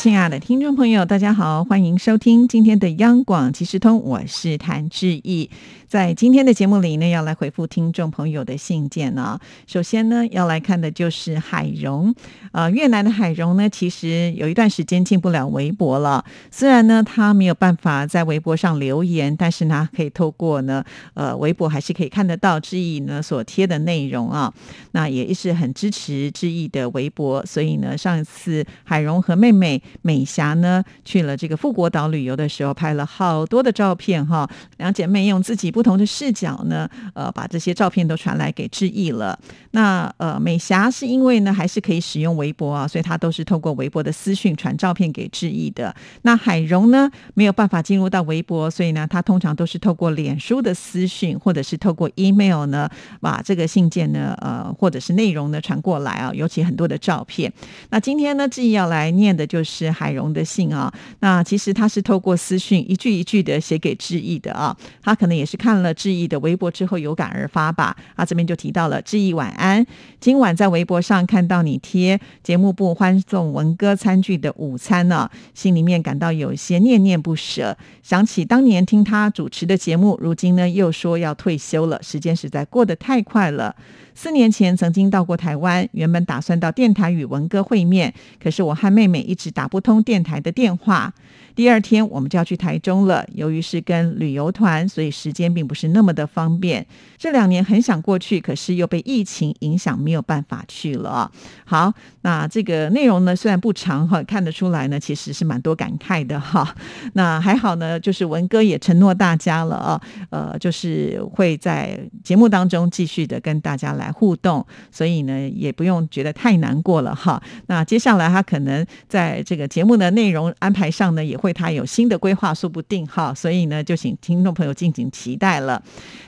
亲爱的听众朋友，大家好，欢迎收听今天的央广即时通，我是谭志毅。在今天的节目里呢，要来回复听众朋友的信件呢。首先呢，要来看的就是海荣，呃，越南的海荣呢，其实有一段时间进不了微博了。虽然呢，他没有办法在微博上留言，但是呢，可以透过呢，呃，微博还是可以看得到志毅呢所贴的内容啊。那也一直很支持志毅的微博，所以呢，上一次海荣和妹妹美霞呢去了这个富国岛旅游的时候，拍了好多的照片哈。两姐妹用自己不同的视角呢，呃，把这些照片都传来给志毅了。那呃，美霞是因为呢，还是可以使用微博啊，所以她都是透过微博的私讯传照片给志毅的。那海荣呢，没有办法进入到微博，所以呢，他通常都是透过脸书的私讯，或者是透过 email 呢，把这个信件呢，呃，或者是内容呢传过来啊，尤其很多的照片。那今天呢，志毅要来念的就是是海荣的信啊。那其实他是透过私讯一句一句的写给志毅的啊，他可能也是看。了志毅的微博之后有感而发吧，啊，这边就提到了志毅晚安，今晚在微博上看到你贴节目部欢送文哥餐具的午餐呢，心里面感到有些念念不舍，想起当年听他主持的节目，如今呢又说要退休了，时间实在过得太快了。四年前曾经到过台湾，原本打算到电台与文哥会面，可是我和妹妹一直打不通电台的电话。第二天我们就要去台中了，由于是跟旅游团，所以时间并不是那么的方便。这两年很想过去，可是又被疫情影响，没有办法去了。好，那这个内容呢，虽然不长哈，看得出来呢，其实是蛮多感慨的哈。那还好呢，就是文哥也承诺大家了啊，呃，就是会在节目当中继续的跟大家来互动，所以呢，也不用觉得太难过了哈。那接下来他可能在这个节目的内容安排上呢，也会他有新的规划，说不定哈。所以呢，就请听众朋友敬请期待了。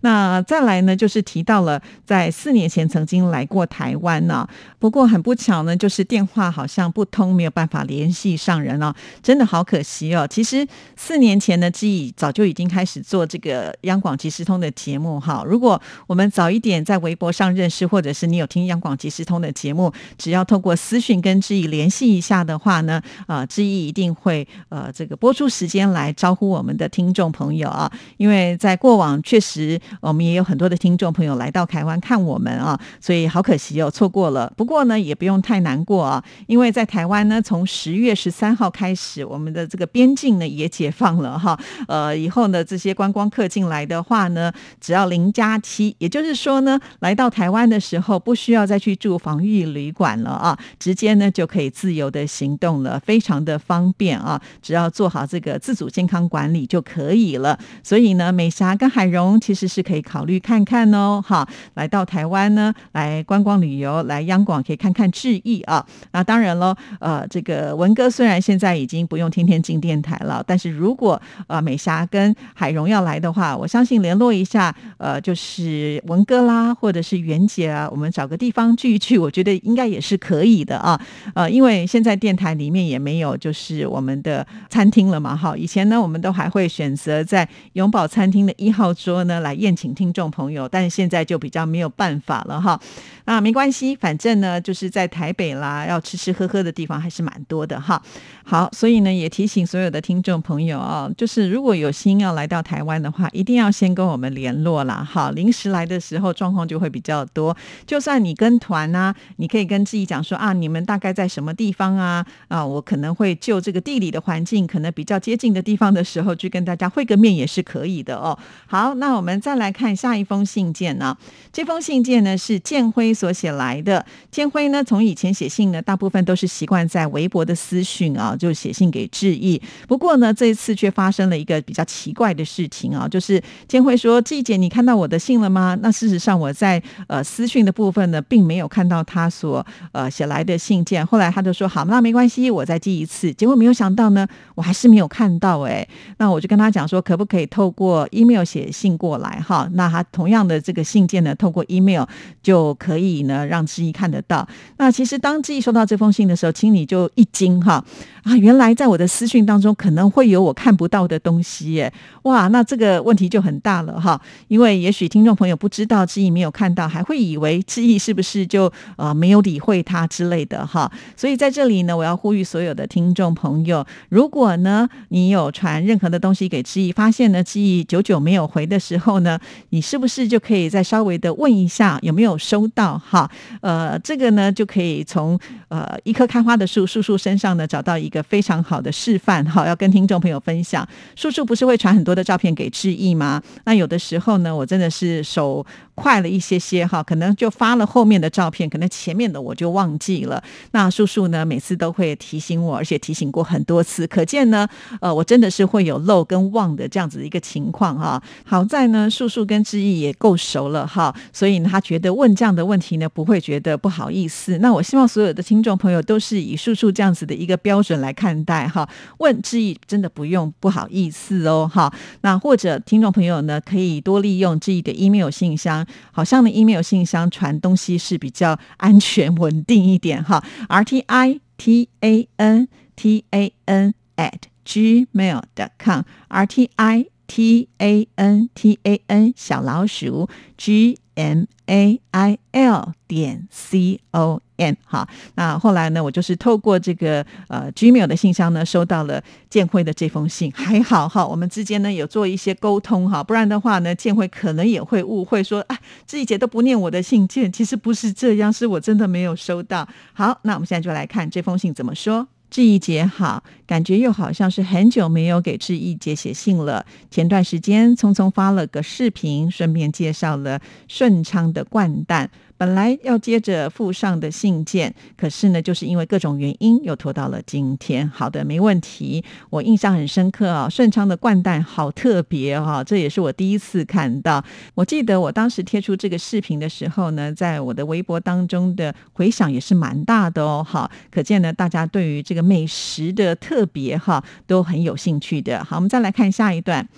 那再来呢，就是提到了在四年前曾经来过台湾呢，不过很不巧呢，就是电话好像不通，没有办法联系上人哦，真的好可惜哦。其实四年前呢，志毅早就已经开始做这个央广即时通的节目哈。如果我们早一点在微博上认识，或者是你有听央广即时通的节目，只要透过私讯跟志毅联系一下的话呢，啊，志毅一定会呃这个播出时间来招呼我们的听众朋友啊，因为在过往确实。我们也有很多的听众朋友来到台湾看我们啊，所以好可惜哦，错过了。不过呢，也不用太难过啊，因为在台湾呢，从十月十三号开始，我们的这个边境呢也解放了哈。呃，以后呢，这些观光客进来的话呢，只要零加七，也就是说呢，来到台湾的时候不需要再去住防疫旅馆了啊，直接呢就可以自由的行动了，非常的方便啊，只要做好这个自主健康管理就可以了。所以呢，美霞跟海荣其实是。可以考虑看看哦，哈，来到台湾呢，来观光旅游，来央广可以看看志毅啊。那当然喽，呃，这个文哥虽然现在已经不用天天进电台了，但是如果呃美霞跟海荣要来的话，我相信联络一下，呃，就是文哥啦，或者是袁姐啊，我们找个地方聚一聚，我觉得应该也是可以的啊。呃，因为现在电台里面也没有就是我们的餐厅了嘛，哈，以前呢我们都还会选择在永宝餐厅的一号桌呢来宴。请听众朋友，但现在就比较没有办法了哈。那没关系，反正呢，就是在台北啦，要吃吃喝喝的地方还是蛮多的哈。好，所以呢，也提醒所有的听众朋友啊，就是如果有心要来到台湾的话，一定要先跟我们联络啦。哈，临时来的时候状况就会比较多。就算你跟团啊，你可以跟自己讲说啊，你们大概在什么地方啊？啊，我可能会就这个地理的环境，可能比较接近的地方的时候，去跟大家会个面也是可以的哦。好，那我们再。来看下一封信件呢？这封信件呢是建辉所写来的。建辉呢从以前写信呢，大部分都是习惯在微博的私讯啊，就写信给志毅。不过呢，这一次却发生了一个比较奇怪的事情啊，就是建辉说：“季姐，你看到我的信了吗？”那事实上我在呃私讯的部分呢，并没有看到他所呃写来的信件。后来他就说：“好，那没关系，我再寄一次。结果没有想到呢，我还是没有看到哎。那我就跟他讲说，可不可以透过 email 写信过来哈？那他同样的这个信件呢，透过 email 就可以呢让志毅看得到。那其实当志毅收到这封信的时候，请你就一惊哈啊，原来在我的私讯当中可能会有我看不到的东西耶！哇，那这个问题就很大了哈，因为也许听众朋友不知道志毅没有看到，还会以为志毅是不是就呃没有理会他之类的哈。所以在这里呢，我要呼吁所所有的听众朋友，如果呢你有传任何的东西给志毅，发现呢志毅久久没有回的时候呢，你是不是就可以再稍微的问一下有没有收到哈？呃，这个呢就可以从呃一棵开花的树树树身上呢找到一个非常好的示范哈，要跟听众朋友分享。树树不是会传很多的照片给志毅吗？那有的时候呢，我真的是手。快了一些些哈，可能就发了后面的照片，可能前面的我就忘记了。那叔叔呢，每次都会提醒我，而且提醒过很多次，可见呢，呃，我真的是会有漏跟忘的这样子一个情况哈。好在呢，叔叔跟志毅也够熟了哈，所以他觉得问这样的问题呢，不会觉得不好意思。那我希望所有的听众朋友都是以叔叔这样子的一个标准来看待哈。问志毅真的不用不好意思哦哈。那或者听众朋友呢，可以多利用志毅的 email 信箱。好像呢，email 信箱传东西是比较安全稳定一点哈。r t i t a n t a n at gmail.com，r t i t a n t a n 小老鼠 g m a i l 点 c o。n 好，那后来呢，我就是透过这个呃 Gmail 的信箱呢，收到了建辉的这封信，还好哈，我们之间呢有做一些沟通哈，不然的话呢，建辉可能也会误会说，啊，志毅姐都不念我的信件，其实不是这样，是我真的没有收到。好，那我们现在就来看这封信怎么说。志毅姐好，感觉又好像是很久没有给志毅姐写信了。前段时间匆匆发了个视频，顺便介绍了顺昌的掼蛋。本来要接着附上的信件，可是呢，就是因为各种原因又拖到了今天。好的，没问题。我印象很深刻啊，顺昌的掼蛋好特别哈，这也是我第一次看到。我记得我当时贴出这个视频的时候呢，在我的微博当中的回响也是蛮大的哦。好，可见呢，大家对于这个美食的特别哈都很有兴趣的。好，我们再来看下一段。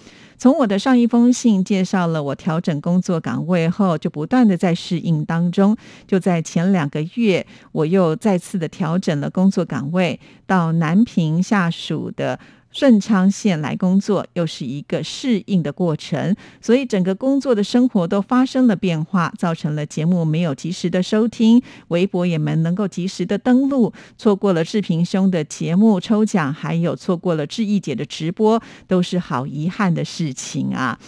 从我的上一封信介绍了我调整工作岗位后，就不断的在适应当中。就在前两个月，我又再次的调整了工作岗位，到南平下属的。顺昌县来工作，又是一个适应的过程，所以整个工作的生活都发生了变化，造成了节目没有及时的收听，微博也没能够及时的登录，错过了志平兄的节目抽奖，还有错过了志毅姐的直播，都是好遗憾的事情啊。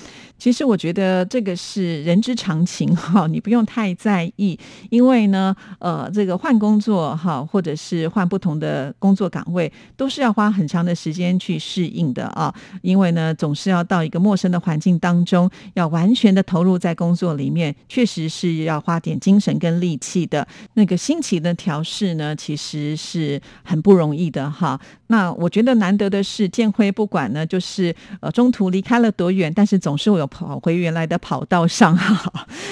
其实我觉得这个是人之常情哈，你不用太在意，因为呢，呃，这个换工作哈，或者是换不同的工作岗位，都是要花很长的时间去适应的啊。因为呢，总是要到一个陌生的环境当中，要完全的投入在工作里面，确实是要花点精神跟力气的。那个心情的调试呢，其实是很不容易的哈。那我觉得难得的是，建辉不管呢，就是呃中途离开了多远，但是总是有跑回原来的跑道上，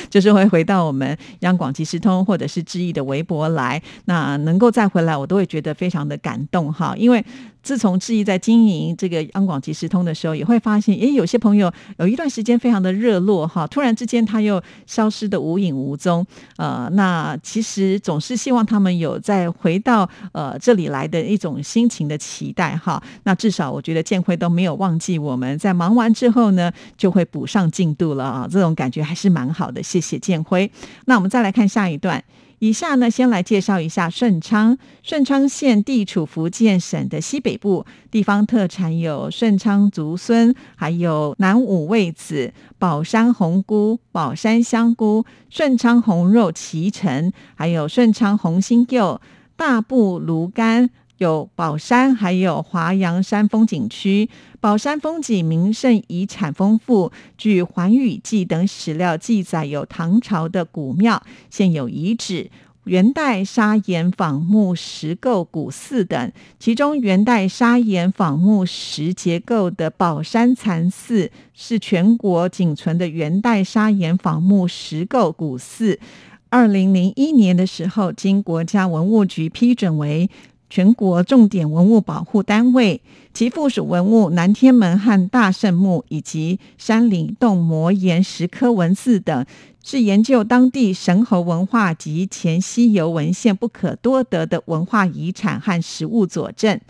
就是会回到我们央广即时通或者是志毅的微博来。那能够再回来，我都会觉得非常的感动哈，因为。自从志毅在经营这个央广即时通的时候，也会发现，诶，有些朋友有一段时间非常的热络哈，突然之间他又消失的无影无踪。呃，那其实总是希望他们有再回到呃这里来的一种心情的期待哈。那至少我觉得建辉都没有忘记我们，在忙完之后呢，就会补上进度了啊，这种感觉还是蛮好的。谢谢建辉。那我们再来看下一段。以下呢，先来介绍一下顺昌。顺昌县地处福建省的西北部，地方特产有顺昌竹荪，还有南五味子、宝山红菇、宝山香菇、顺昌红肉脐橙，还有顺昌红心柚、大布芦柑。有宝山，还有华阳山风景区。宝山风景名胜遗产丰富，据《寰宇记》等史料记载，有唐朝的古庙，现有遗址、元代砂岩仿木石构古寺等。其中，元代砂岩仿木石结构的宝山禅寺，是全国仅存的元代砂岩仿木石构古寺。二零零一年的时候，经国家文物局批准为。全国重点文物保护单位，其附属文物南天门和大圣墓，以及山林洞摩岩石刻文字等，是研究当地神猴文化及前西游文献不可多得的文化遗产和实物佐证。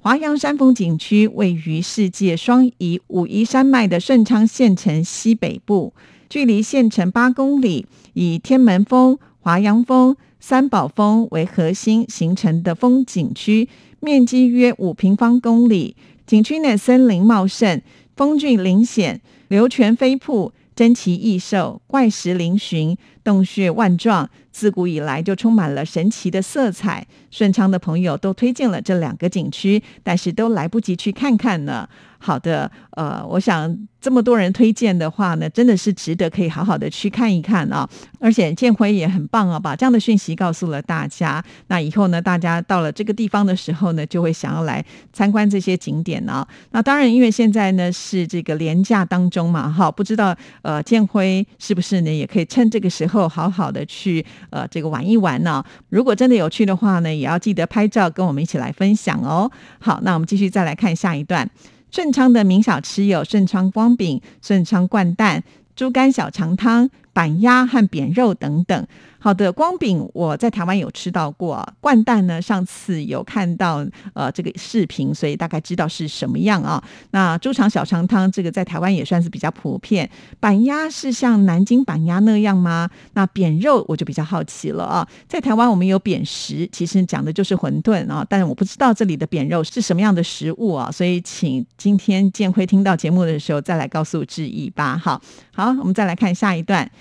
华阳山风景区位于世界双遗武夷山脉的顺昌县城西北部，距离县城八公里，以天门峰、华阳峰。三宝峰为核心形成的风景区，面积约五平方公里。景区内森林茂盛，峰峻林险，流泉飞瀑，珍奇异兽，怪石嶙峋，洞穴万状。自古以来就充满了神奇的色彩。顺昌的朋友都推荐了这两个景区，但是都来不及去看看呢。好的，呃，我想这么多人推荐的话呢，真的是值得可以好好的去看一看啊。而且建辉也很棒啊，把这样的讯息告诉了大家。那以后呢，大家到了这个地方的时候呢，就会想要来参观这些景点呢。那当然，因为现在呢是这个廉价当中嘛，哈，不知道呃建辉是不是呢，也可以趁这个时候好好的去呃这个玩一玩呢。如果真的有趣的话呢，也要记得拍照跟我们一起来分享哦。好，那我们继续再来看下一段。顺昌的名小吃有顺昌光饼、顺昌灌蛋、猪肝小肠汤。板鸭和扁肉等等。好的，光饼我在台湾有吃到过，灌蛋呢，上次有看到呃这个视频，所以大概知道是什么样啊。那猪肠小肠汤这个在台湾也算是比较普遍。板鸭是像南京板鸭那样吗？那扁肉我就比较好奇了啊。在台湾我们有扁食，其实讲的就是馄饨啊，但是我不知道这里的扁肉是什么样的食物啊，所以请今天建辉听到节目的时候再来告诉志毅吧。好，好，我们再来看下一段。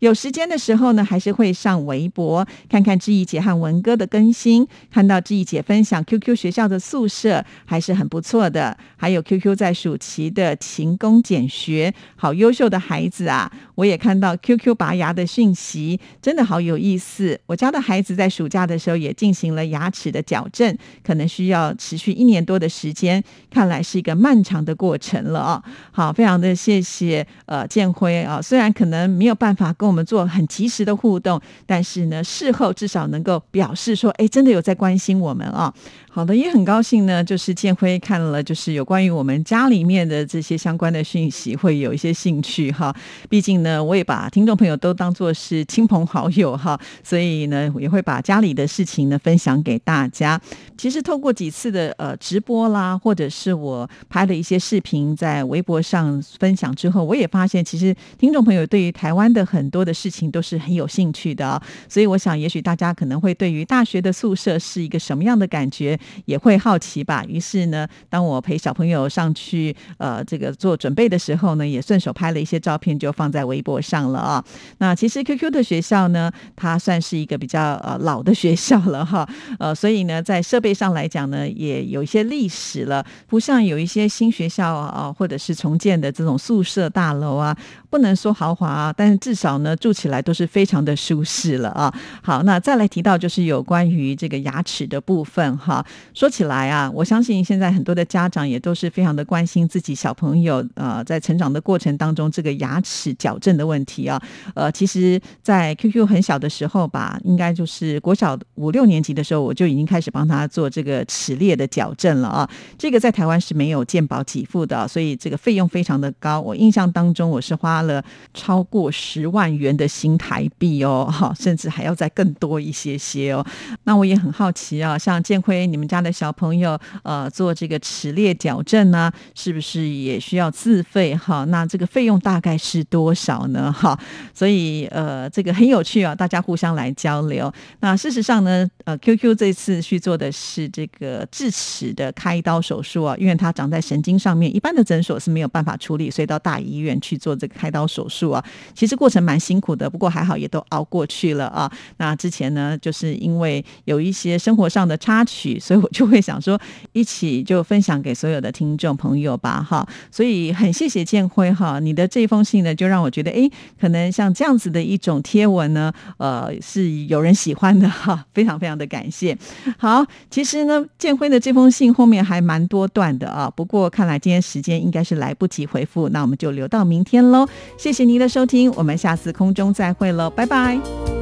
有时间的时候呢，还是会上微博看看志毅姐和文哥的更新。看到志毅姐分享 QQ 学校的宿舍，还是很不错的。还有 QQ 在暑期的勤工俭学，好优秀的孩子啊！我也看到 QQ 拔牙的讯息，真的好有意思。我家的孩子在暑假的时候也进行了牙齿的矫正，可能需要持续一年多的时间，看来是一个漫长的过程了啊！好，非常的谢谢呃建辉啊，虽然可能没有办法跟我们做很及时的互动，但是呢，事后至少能够表示说，哎，真的有在关心我们啊。好的，也很高兴呢，就是建辉看了，就是有关于我们家里面的这些相关的讯息，会有一些兴趣哈。毕竟呢，我也把听众朋友都当做是亲朋好友哈，所以呢，也会把家里的事情呢分享给大家。其实透过几次的呃直播啦，或者是我拍的一些视频在微博上分享之后，我也发现，其实听众朋友对于台湾的很多的事情都是很有兴趣的。所以我想，也许大家可能会对于大学的宿舍是一个什么样的感觉？也会好奇吧。于是呢，当我陪小朋友上去呃这个做准备的时候呢，也顺手拍了一些照片，就放在微博上了啊。那其实 QQ 的学校呢，它算是一个比较呃老的学校了哈。呃，所以呢，在设备上来讲呢，也有一些历史了，不像有一些新学校啊，或者是重建的这种宿舍大楼啊，不能说豪华啊，但是至少呢，住起来都是非常的舒适了啊。好，那再来提到就是有关于这个牙齿的部分哈。说起来啊，我相信现在很多的家长也都是非常的关心自己小朋友呃在成长的过程当中这个牙齿矫正的问题啊。呃，其实，在 QQ 很小的时候吧，应该就是国小五六年级的时候，我就已经开始帮他做这个齿列的矫正了啊。这个在台湾是没有健保给付的，所以这个费用非常的高。我印象当中，我是花了超过十万元的新台币哦，哈，甚至还要再更多一些些哦。那我也很好奇啊，像建辉你们。家的小朋友，呃，做这个齿列矫正呢，是不是也需要自费？哈，那这个费用大概是多少呢？哈，所以呃，这个很有趣啊，大家互相来交流。那事实上呢，呃，QQ 这次去做的是这个智齿的开刀手术啊，因为它长在神经上面，一般的诊所是没有办法处理，所以到大医院去做这个开刀手术啊。其实过程蛮辛苦的，不过还好也都熬过去了啊。那之前呢，就是因为有一些生活上的插曲，所以。我就会想说，一起就分享给所有的听众朋友吧，哈。所以很谢谢建辉哈，你的这封信呢，就让我觉得，哎，可能像这样子的一种贴文呢，呃，是有人喜欢的哈，非常非常的感谢。好，其实呢，建辉的这封信后面还蛮多段的啊，不过看来今天时间应该是来不及回复，那我们就留到明天喽。谢谢您的收听，我们下次空中再会喽，拜拜。